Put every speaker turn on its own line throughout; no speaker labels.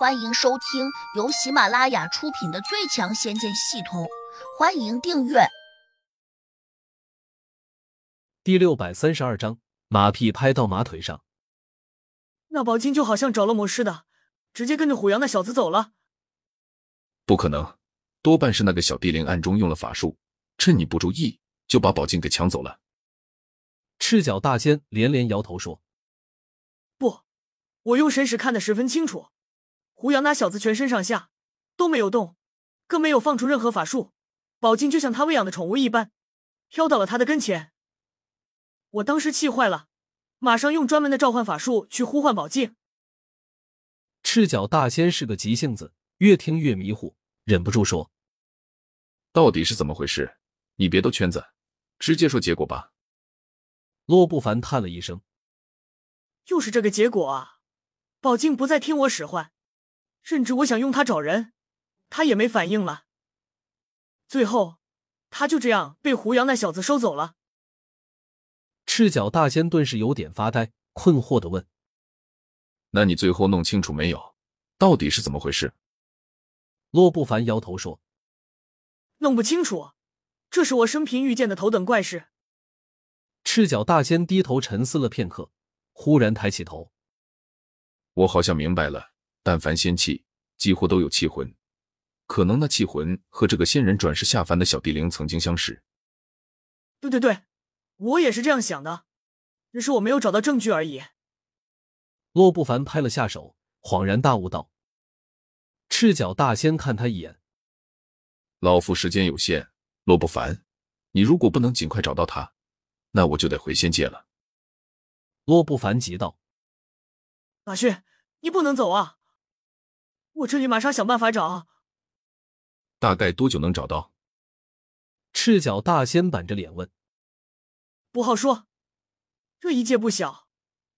欢迎收听由喜马拉雅出品的《最强仙剑系统》，欢迎订阅。
第六百三十二章，马屁拍到马腿上。
那宝金就好像着了魔似的，直接跟着虎阳那小子走了。
不可能，多半是那个小地灵暗中用了法术，趁你不注意就把宝镜给抢走了。
赤脚大仙连连摇头说：“
不，我用神识看得十分清楚。”胡杨那小子全身上下都没有动，更没有放出任何法术，宝镜就像他喂养的宠物一般，飘到了他的跟前。我当时气坏了，马上用专门的召唤法术去呼唤宝镜。
赤脚大仙是个急性子，越听越迷糊，忍不住说：“
到底是怎么回事？你别兜圈子，直接说结果吧。”
洛不凡叹了一声：“
又是这个结果啊！宝镜不再听我使唤。”甚至我想用它找人，它也没反应了。最后，他就这样被胡杨那小子收走了。
赤脚大仙顿时有点发呆，困惑的问：“
那你最后弄清楚没有？到底是怎么回事？”
洛不凡摇头说：“
弄不清楚，这是我生平遇见的头等怪事。”
赤脚大仙低头沉思了片刻，忽然抬起头：“
我好像明白了。”但凡仙气，几乎都有气魂，可能那气魂和这个仙人转世下凡的小地灵曾经相识。
对对对，我也是这样想的，只是我没有找到证据而已。
洛不凡拍了下手，恍然大悟道：“赤脚大仙看他一眼，
老夫时间有限，洛不凡，你如果不能尽快找到他，那我就得回仙界了。”
洛不凡急道：“
马旭，你不能走啊！”我这里马上想办法找。
大概多久能找到？
赤脚大仙板着脸问。
不好说，这一界不小，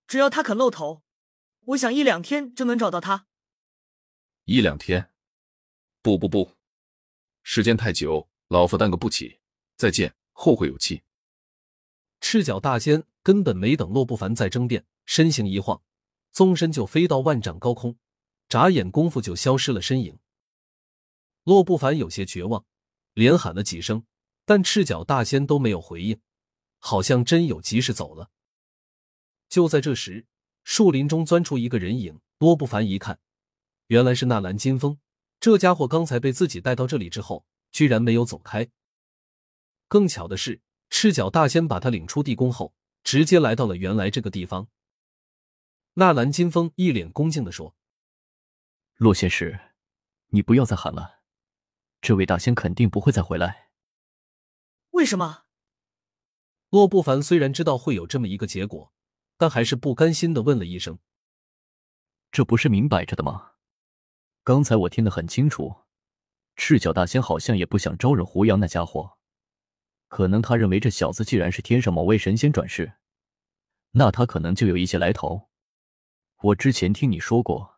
只要他肯露头，我想一两天就能找到他。
一两天？不不不，时间太久，老夫耽搁不起。再见，后会有期。
赤脚大仙根本没等洛不凡再争辩，身形一晃，纵身就飞到万丈高空。眨眼功夫就消失了身影。洛不凡有些绝望，连喊了几声，但赤脚大仙都没有回应，好像真有急事走了。就在这时，树林中钻出一个人影。洛不凡一看，原来是纳兰金风。这家伙刚才被自己带到这里之后，居然没有走开。更巧的是，赤脚大仙把他领出地宫后，直接来到了原来这个地方。纳兰金风一脸恭敬的说。
洛仙师，你不要再喊了，这位大仙肯定不会再回来。
为什么？
洛不凡虽然知道会有这么一个结果，但还是不甘心的问了一声：“
这不是明摆着的吗？刚才我听得很清楚，赤脚大仙好像也不想招惹胡杨那家伙，可能他认为这小子既然是天上某位神仙转世，那他可能就有一些来头。我之前听你说过。”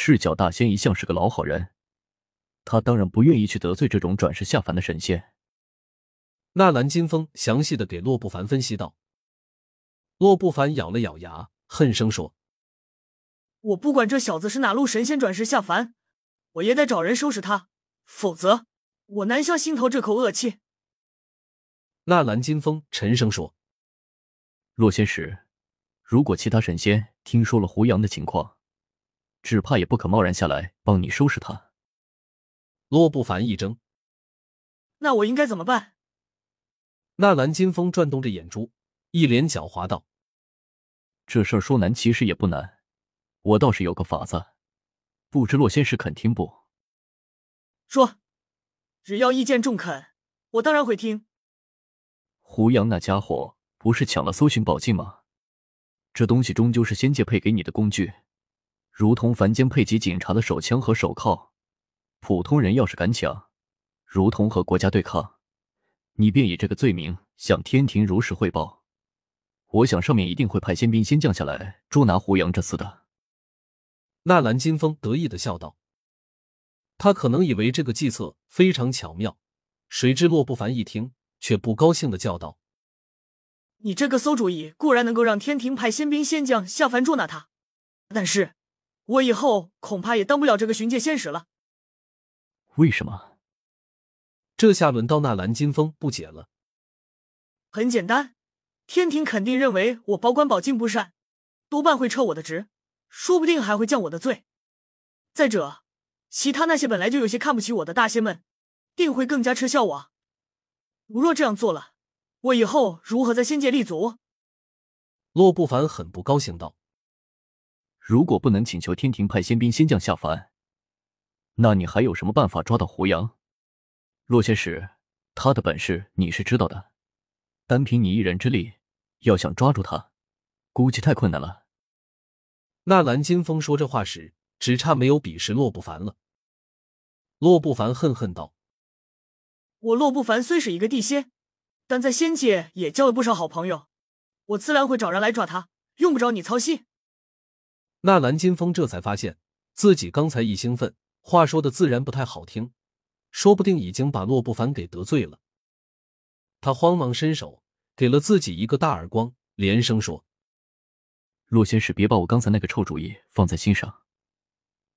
赤脚大仙一向是个老好人，他当然不愿意去得罪这种转世下凡的神仙。
纳兰金风详细的给洛不凡分析道。洛不凡咬了咬牙，恨声说：“
我不管这小子是哪路神仙转世下凡，我也得找人收拾他，否则我难消心头这口恶气。”
纳兰金风沉声说：“
洛仙使，如果其他神仙听说了胡杨的情况。”只怕也不可贸然下来帮你收拾他。
洛不凡一怔，
那我应该怎么办？
纳兰金风转动着眼珠，一脸狡猾道：“
这事儿说难其实也不难，我倒是有个法子，不知洛仙师肯听不？”
说，只要意见中肯，我当然会听。
胡杨那家伙不是抢了搜寻宝镜吗？这东西终究是仙界配给你的工具。如同凡间配给警察的手枪和手铐，普通人要是敢抢，如同和国家对抗，你便以这个罪名向天庭如实汇报。我想上面一定会派仙兵先将下来捉拿胡杨这厮的。
纳兰金风得意的笑道：“他可能以为这个计策非常巧妙，谁知洛不凡一听却不高兴的叫道：‘
你这个馊主意固然能够让天庭派仙兵仙将下凡捉拿他，但是……’”我以后恐怕也当不了这个巡界仙使了。
为什么？
这下轮到那蓝金风不解了。
很简单，天庭肯定认为我保管宝镜不善，多半会撤我的职，说不定还会降我的罪。再者，其他那些本来就有些看不起我的大仙们，定会更加嗤笑我。如若这样做了，我以后如何在仙界立足？
洛不凡很不高兴道：“
如果不能请求天庭派仙兵仙将下凡，那你还有什么办法抓到胡杨？洛仙使他的本事你是知道的，单凭你一人之力，要想抓住他，估计太困难了。”
纳兰金风说这话时，只差没有鄙视洛不凡了。洛不凡恨恨道。
我洛不凡虽是一个地仙，但在仙界也交了不少好朋友，我自然会找人来抓他，用不着你操心。
纳兰金风这才发现自己刚才一兴奋，话说的自然不太好听，说不定已经把洛不凡给得罪了。他慌忙伸手给了自己一个大耳光，连声说：“
洛先生，别把我刚才那个臭主意放在心上。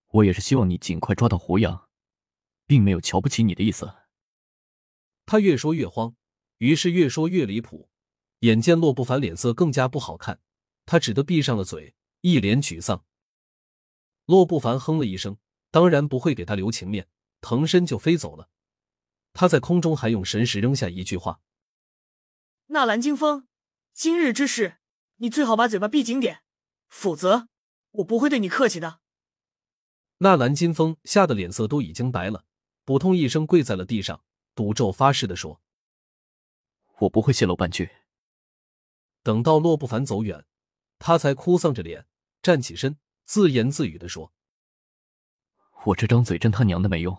我也是希望你尽快抓到胡杨，并没有瞧不起你的意思。”
他越说越慌，于是越说越离谱。眼见洛不凡脸色更加不好看，他只得闭上了嘴，一脸沮丧。洛不凡哼了一声，当然不会给他留情面，腾身就飞走了。他在空中还用神识扔下一句话：“
纳兰金风，今日之事，你最好把嘴巴闭紧点，否则我不会对你客气的。”
纳兰金风吓得脸色都已经白了，扑通一声跪在了地上。赌咒发誓的说：“
我不会泄露半句。”
等到洛不凡走远，他才哭丧着脸站起身，自言自语的说：“
我这张嘴真他娘的没用，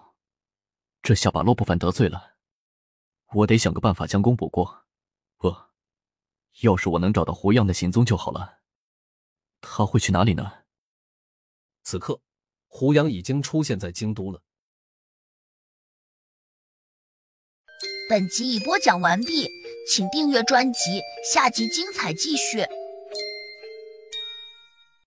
这下把洛不凡得罪了，我得想个办法将功补过。呃，要是我能找到胡杨的行踪就好了。他会去哪里呢？”
此刻，胡杨已经出现在京都了。
本集已播讲完毕，请订阅专辑，下集精彩继续。